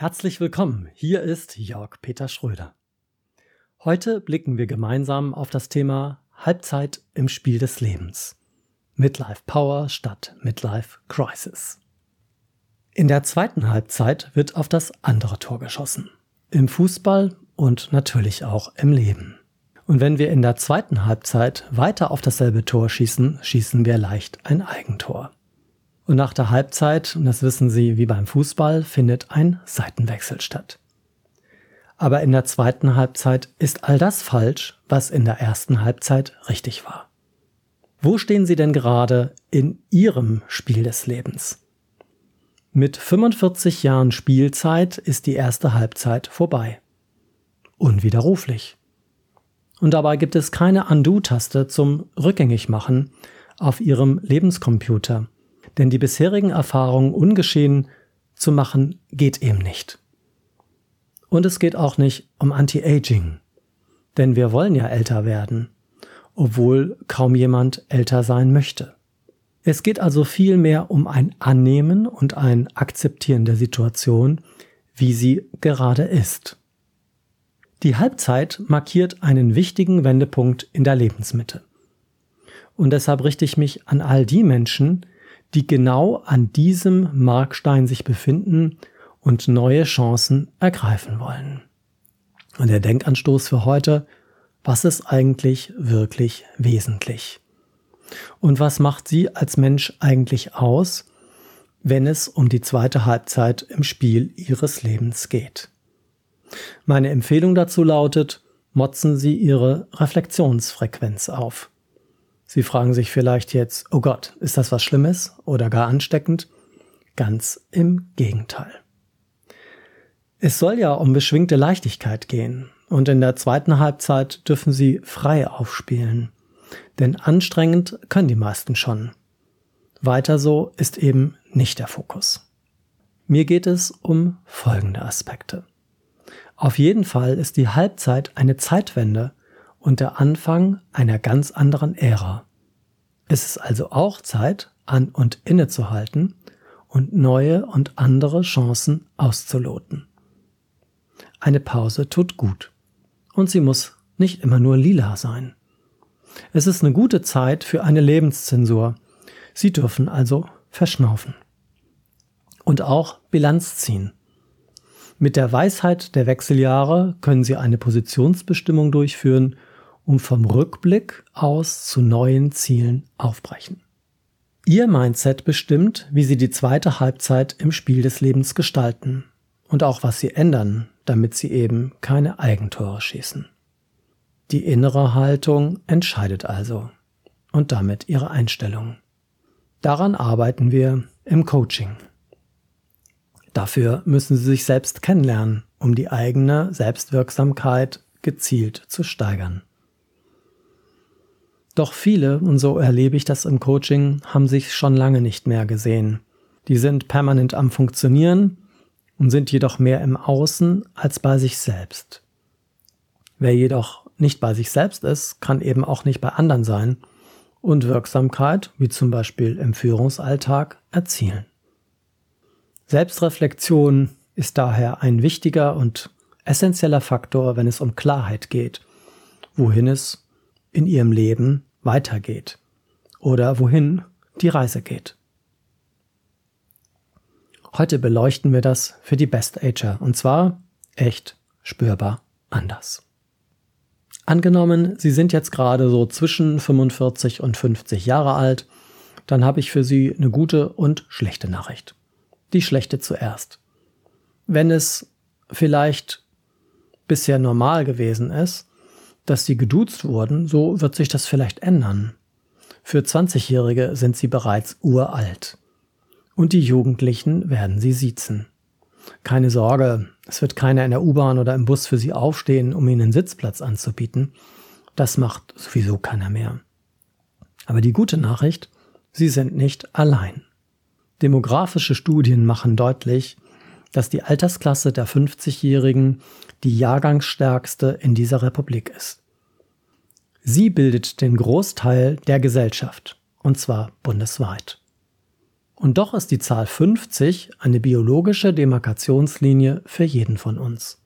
Herzlich willkommen, hier ist Jörg Peter Schröder. Heute blicken wir gemeinsam auf das Thema Halbzeit im Spiel des Lebens. Midlife Power statt Midlife Crisis. In der zweiten Halbzeit wird auf das andere Tor geschossen. Im Fußball und natürlich auch im Leben. Und wenn wir in der zweiten Halbzeit weiter auf dasselbe Tor schießen, schießen wir leicht ein Eigentor. Und nach der Halbzeit, und das wissen Sie wie beim Fußball, findet ein Seitenwechsel statt. Aber in der zweiten Halbzeit ist all das falsch, was in der ersten Halbzeit richtig war. Wo stehen Sie denn gerade in Ihrem Spiel des Lebens? Mit 45 Jahren Spielzeit ist die erste Halbzeit vorbei. Unwiderruflich. Und dabei gibt es keine Undo-Taste zum Rückgängigmachen auf Ihrem Lebenscomputer, denn die bisherigen Erfahrungen ungeschehen zu machen geht eben nicht. Und es geht auch nicht um Anti-Aging, denn wir wollen ja älter werden obwohl kaum jemand älter sein möchte. Es geht also vielmehr um ein Annehmen und ein Akzeptieren der Situation, wie sie gerade ist. Die Halbzeit markiert einen wichtigen Wendepunkt in der Lebensmitte. Und deshalb richte ich mich an all die Menschen, die genau an diesem Markstein sich befinden und neue Chancen ergreifen wollen. Und der Denkanstoß für heute was ist eigentlich wirklich wesentlich? Und was macht sie als Mensch eigentlich aus, wenn es um die zweite Halbzeit im Spiel ihres Lebens geht? Meine Empfehlung dazu lautet, motzen Sie Ihre Reflexionsfrequenz auf. Sie fragen sich vielleicht jetzt, oh Gott, ist das was Schlimmes oder gar ansteckend? Ganz im Gegenteil. Es soll ja um beschwingte Leichtigkeit gehen, und in der zweiten Halbzeit dürfen sie frei aufspielen. Denn anstrengend können die meisten schon. Weiter so ist eben nicht der Fokus. Mir geht es um folgende Aspekte. Auf jeden Fall ist die Halbzeit eine Zeitwende und der Anfang einer ganz anderen Ära. Es ist also auch Zeit, an und innezuhalten und neue und andere Chancen auszuloten. Eine Pause tut gut und sie muss nicht immer nur lila sein. Es ist eine gute Zeit für eine Lebenszensur. Sie dürfen also verschnaufen. Und auch Bilanz ziehen. Mit der Weisheit der Wechseljahre können Sie eine Positionsbestimmung durchführen, um vom Rückblick aus zu neuen Zielen aufbrechen. Ihr Mindset bestimmt, wie Sie die zweite Halbzeit im Spiel des Lebens gestalten und auch was Sie ändern, damit sie eben keine Eigentore schießen. Die innere Haltung entscheidet also und damit ihre Einstellung. Daran arbeiten wir im Coaching. Dafür müssen Sie sich selbst kennenlernen, um die eigene Selbstwirksamkeit gezielt zu steigern. Doch viele, und so erlebe ich das im Coaching, haben sich schon lange nicht mehr gesehen. Die sind permanent am Funktionieren, und sind jedoch mehr im Außen als bei sich selbst. Wer jedoch nicht bei sich selbst ist, kann eben auch nicht bei anderen sein und Wirksamkeit, wie zum Beispiel im Führungsalltag, erzielen. Selbstreflexion ist daher ein wichtiger und essentieller Faktor, wenn es um Klarheit geht, wohin es in ihrem Leben weitergeht oder wohin die Reise geht. Heute beleuchten wir das für die Best Ager und zwar echt spürbar anders. Angenommen, Sie sind jetzt gerade so zwischen 45 und 50 Jahre alt, dann habe ich für Sie eine gute und schlechte Nachricht. Die schlechte zuerst. Wenn es vielleicht bisher normal gewesen ist, dass Sie geduzt wurden, so wird sich das vielleicht ändern. Für 20-Jährige sind Sie bereits uralt. und die Jugendlichen werden sie siezen. Keine Sorge, es wird keiner in der U-Bahn oder im Bus für sie aufstehen, um ihnen Sitzplatz anzubieten. Das macht sowieso keiner mehr. Aber die gute Nachricht, sie sind nicht allein. Demografische Studien machen deutlich, dass die Altersklasse der 50-Jährigen die Jahrgangsstärkste in dieser Republik ist. Sie bildet den Großteil der Gesellschaft, und zwar bundesweit. Und doch ist die Zahl 50 eine biologische Demarkationslinie für jeden von uns.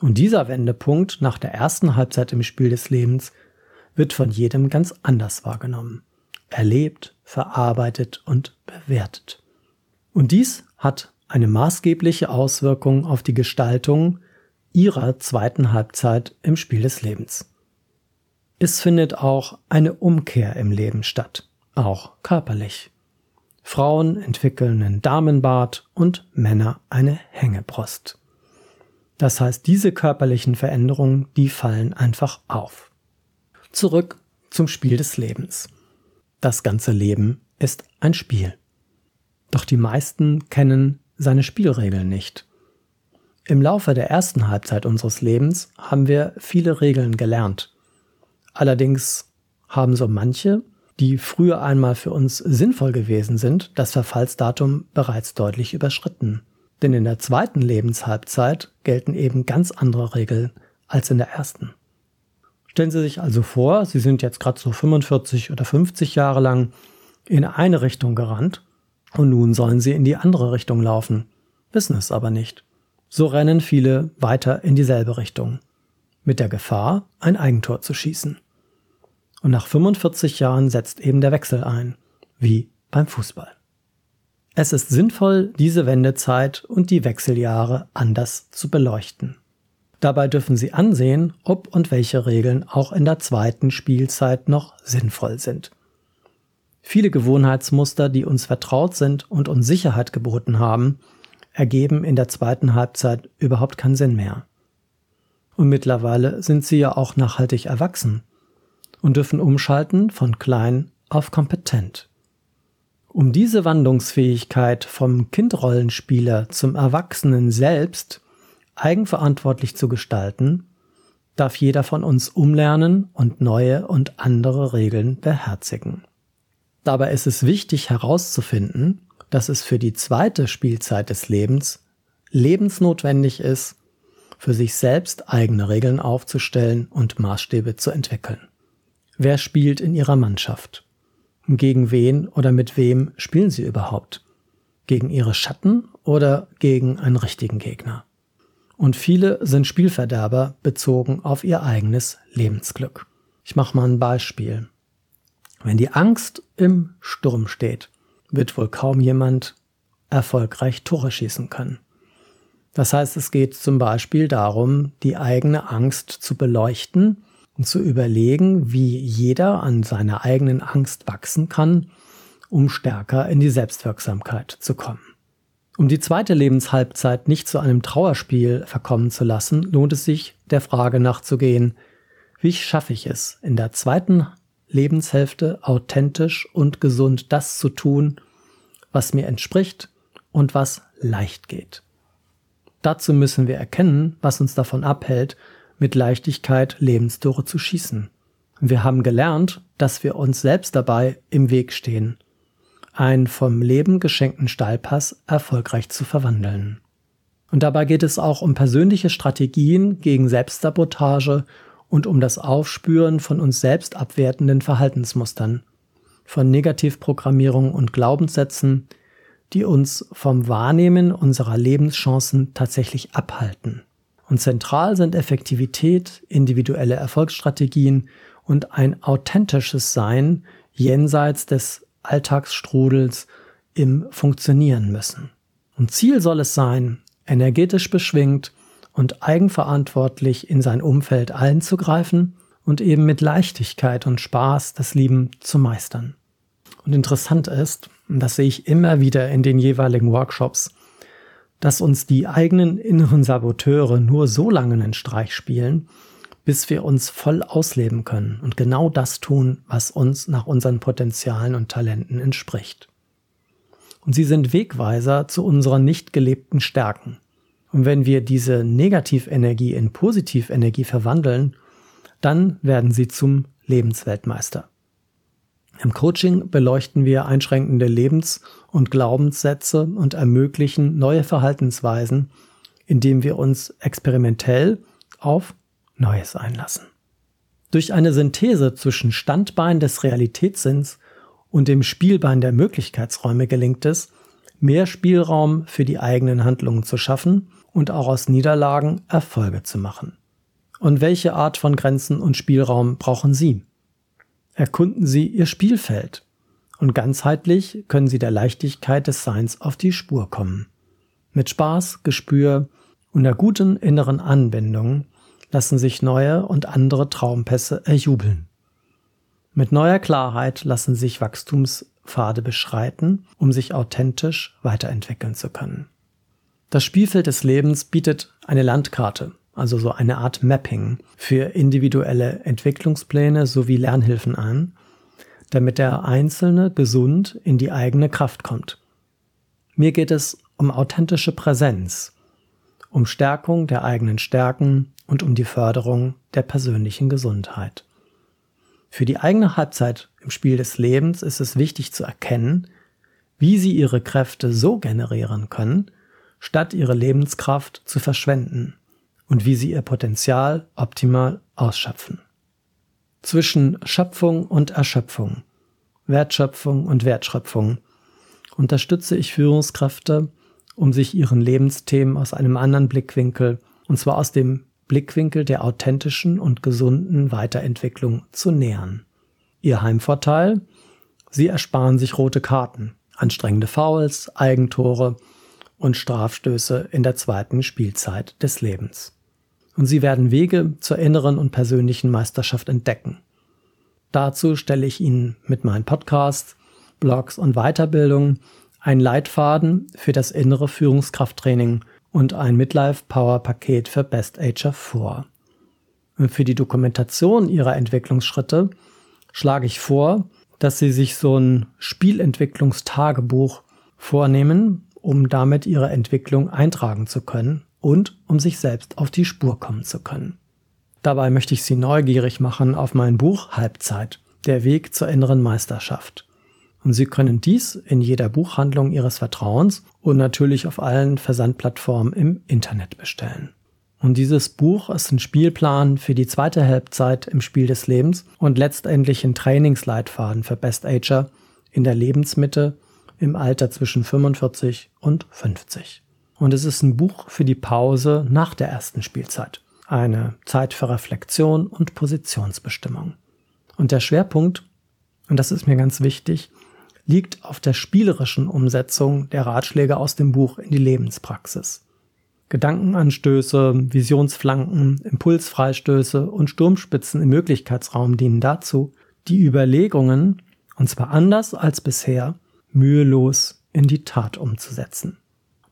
Und dieser Wendepunkt nach der ersten Halbzeit im Spiel des Lebens wird von jedem ganz anders wahrgenommen, erlebt, verarbeitet und bewertet. Und dies hat eine maßgebliche Auswirkung auf die Gestaltung ihrer zweiten Halbzeit im Spiel des Lebens. Es findet auch eine Umkehr im Leben statt, auch körperlich. Frauen entwickeln einen Damenbart und Männer eine Hängebrust. Das heißt, diese körperlichen Veränderungen, die fallen einfach auf. Zurück zum Spiel des Lebens. Das ganze Leben ist ein Spiel. Doch die meisten kennen seine Spielregeln nicht. Im Laufe der ersten Halbzeit unseres Lebens haben wir viele Regeln gelernt. Allerdings haben so manche, die früher einmal für uns sinnvoll gewesen sind, das Verfallsdatum bereits deutlich überschritten. Denn in der zweiten Lebenshalbzeit gelten eben ganz andere Regeln als in der ersten. Stellen Sie sich also vor, Sie sind jetzt gerade so 45 oder 50 Jahre lang in eine Richtung gerannt und nun sollen sie in die andere Richtung laufen, wissen es aber nicht. So rennen viele weiter in dieselbe Richtung, mit der Gefahr, ein Eigentor zu schießen. Und nach 45 Jahren setzt eben der Wechsel ein, wie beim Fußball. Es ist sinnvoll, diese Wendezeit und die Wechseljahre anders zu beleuchten. Dabei dürfen Sie ansehen, ob und welche Regeln auch in der zweiten Spielzeit noch sinnvoll sind. Viele Gewohnheitsmuster, die uns vertraut sind und uns Sicherheit geboten haben, ergeben in der zweiten Halbzeit überhaupt keinen Sinn mehr. Und mittlerweile sind sie ja auch nachhaltig erwachsen und dürfen umschalten von klein auf kompetent. Um diese Wandlungsfähigkeit vom Kindrollenspieler zum Erwachsenen selbst eigenverantwortlich zu gestalten, darf jeder von uns umlernen und neue und andere Regeln beherzigen. Dabei ist es wichtig herauszufinden, dass es für die zweite Spielzeit des Lebens lebensnotwendig ist, für sich selbst eigene Regeln aufzustellen und Maßstäbe zu entwickeln. Wer spielt in ihrer Mannschaft? Gegen wen oder mit wem spielen sie überhaupt? Gegen ihre Schatten oder gegen einen richtigen Gegner? Und viele sind Spielverderber bezogen auf ihr eigenes Lebensglück. Ich mache mal ein Beispiel. Wenn die Angst im Sturm steht, wird wohl kaum jemand erfolgreich Tore schießen können. Das heißt, es geht zum Beispiel darum, die eigene Angst zu beleuchten und zu überlegen, wie jeder an seiner eigenen Angst wachsen kann, um stärker in die Selbstwirksamkeit zu kommen. Um die zweite Lebenshalbzeit nicht zu einem Trauerspiel verkommen zu lassen, lohnt es sich, der Frage nachzugehen, wie schaffe ich es, in der zweiten Lebenshälfte authentisch und gesund das zu tun, was mir entspricht und was leicht geht. Dazu müssen wir erkennen, was uns davon abhält, mit Leichtigkeit Lebenstore zu schießen. Wir haben gelernt, dass wir uns selbst dabei im Weg stehen, einen vom Leben geschenkten Steilpass erfolgreich zu verwandeln. Und dabei geht es auch um persönliche Strategien gegen Selbstsabotage und um das Aufspüren von uns selbst abwertenden Verhaltensmustern, von Negativprogrammierung und Glaubenssätzen, die uns vom Wahrnehmen unserer Lebenschancen tatsächlich abhalten. Und zentral sind Effektivität, individuelle Erfolgsstrategien und ein authentisches Sein jenseits des Alltagsstrudels im Funktionieren müssen. Und Ziel soll es sein, energetisch beschwingt und eigenverantwortlich in sein Umfeld einzugreifen und eben mit Leichtigkeit und Spaß das Leben zu meistern. Und interessant ist, und das sehe ich immer wieder in den jeweiligen Workshops, dass uns die eigenen inneren Saboteure nur so lange einen Streich spielen, bis wir uns voll ausleben können und genau das tun, was uns nach unseren Potenzialen und Talenten entspricht. und sie sind Wegweiser zu unseren nicht gelebten Stärken. Und wenn wir diese Negativenergie in Positivenergie verwandeln, dann werden sie zum Lebensweltmeister. Im Coaching beleuchten wir einschränkende Lebens- und Glaubenssätze und ermöglichen neue Verhaltensweisen, indem wir uns experimentell auf Neues einlassen. Durch eine Synthese zwischen Standbein des Realitätssinns und dem Spielbein der Möglichkeitsräume gelingt es, mehr Spielraum für die eigenen Handlungen zu schaffen und auch aus Niederlagen Erfolge zu machen. Und welche Art von Grenzen und Spielraum brauchen Sie? Erkunden Sie Ihr Spielfeld und ganzheitlich können Sie der Leichtigkeit des Seins auf die Spur kommen. Mit Spaß, Gespür und einer guten inneren Anbindung lassen sich neue und andere Traumpässe erjubeln. Mit neuer Klarheit lassen sich Wachstumspfade beschreiten, um sich authentisch weiterentwickeln zu können. Das Spielfeld des Lebens bietet eine Landkarte, also so eine Art Mapping für individuelle Entwicklungspläne sowie Lernhilfen an, damit der Einzelne gesund in die eigene Kraft kommt. Mir geht es um authentische Präsenz, um Stärkung der eigenen Stärken und um die Förderung der persönlichen Gesundheit. Für die eigene Halbzeit im Spiel des Lebens ist es wichtig zu erkennen, wie sie ihre Kräfte so generieren können, statt ihre Lebenskraft zu verschwenden und wie sie ihr Potenzial optimal ausschöpfen. Zwischen Schöpfung und Erschöpfung, Wertschöpfung und Wertschöpfung unterstütze ich Führungskräfte, um sich ihren Lebensthemen aus einem anderen Blickwinkel, und zwar aus dem Blickwinkel der authentischen und gesunden Weiterentwicklung zu nähern. Ihr Heimvorteil? Sie ersparen sich rote Karten, anstrengende Fouls, Eigentore und Strafstöße in der zweiten Spielzeit des Lebens. Und sie werden Wege zur inneren und persönlichen Meisterschaft entdecken. Dazu stelle ich Ihnen mit meinen Podcasts, Blogs und Weiterbildungen einen Leitfaden für das innere Führungskrafttraining und ein Midlife Power Paket für Best Ager vor. Und für die Dokumentation Ihrer Entwicklungsschritte schlage ich vor, dass Sie sich so ein Spielentwicklungstagebuch vornehmen, um damit ihre Entwicklung eintragen zu können und um sich selbst auf die Spur kommen zu können. Dabei möchte ich Sie neugierig machen auf mein Buch Halbzeit, der Weg zur inneren Meisterschaft. Und Sie können dies in jeder Buchhandlung Ihres Vertrauens und natürlich auf allen Versandplattformen im Internet bestellen. Und dieses Buch ist ein Spielplan für die zweite Halbzeit im Spiel des Lebens und letztendlich ein Trainingsleitfaden für Best Ager in der Lebensmitte im Alter zwischen 45 und 50. Und es ist ein Buch für die Pause nach der ersten Spielzeit. Eine Zeit für Reflexion und Positionsbestimmung. Und der Schwerpunkt, und das ist mir ganz wichtig, liegt auf der spielerischen Umsetzung der Ratschläge aus dem Buch in die Lebenspraxis. Gedankenanstöße, Visionsflanken, Impulsfreistöße und Sturmspitzen im Möglichkeitsraum dienen dazu, die Überlegungen, und zwar anders als bisher, mühelos in die Tat umzusetzen.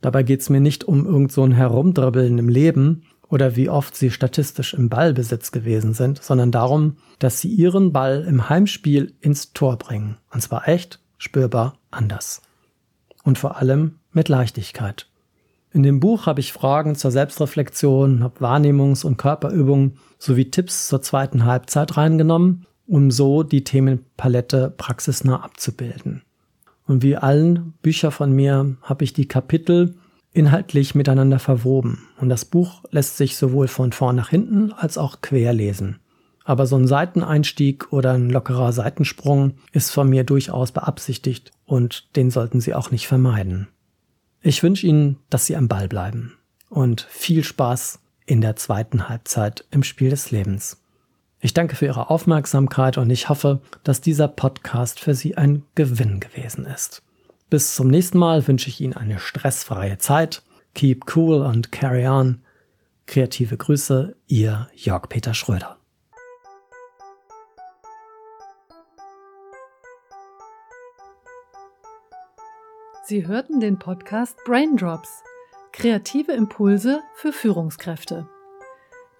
Dabei geht es mir nicht um irgend so ein Herumdribbeln im Leben oder wie oft sie statistisch im Ballbesitz gewesen sind, sondern darum, dass sie ihren Ball im Heimspiel ins Tor bringen. Und zwar echt, spürbar, anders. Und vor allem mit Leichtigkeit. In dem Buch habe ich Fragen zur Selbstreflexion, habe Wahrnehmungs- und Körperübungen sowie Tipps zur zweiten Halbzeit reingenommen, um so die Themenpalette praxisnah abzubilden. Und wie allen Bücher von mir habe ich die Kapitel inhaltlich miteinander verwoben. Und das Buch lässt sich sowohl von vorn nach hinten als auch quer lesen. Aber so ein Seiteneinstieg oder ein lockerer Seitensprung ist von mir durchaus beabsichtigt und den sollten Sie auch nicht vermeiden. Ich wünsche Ihnen, dass Sie am Ball bleiben und viel Spaß in der zweiten Halbzeit im Spiel des Lebens. Ich danke für Ihre Aufmerksamkeit und ich hoffe, dass dieser Podcast für Sie ein Gewinn gewesen ist. Bis zum nächsten Mal wünsche ich Ihnen eine stressfreie Zeit. Keep cool und carry on. Kreative Grüße, Ihr Jörg Peter Schröder. Sie hörten den Podcast Braindrops. Kreative Impulse für Führungskräfte.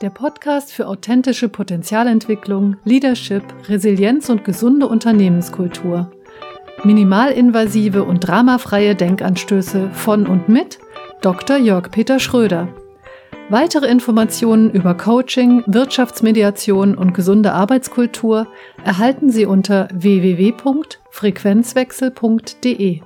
Der Podcast für authentische Potenzialentwicklung, Leadership, Resilienz und gesunde Unternehmenskultur. Minimalinvasive und dramafreie Denkanstöße von und mit Dr. Jörg Peter Schröder. Weitere Informationen über Coaching, Wirtschaftsmediation und gesunde Arbeitskultur erhalten Sie unter www.frequenzwechsel.de.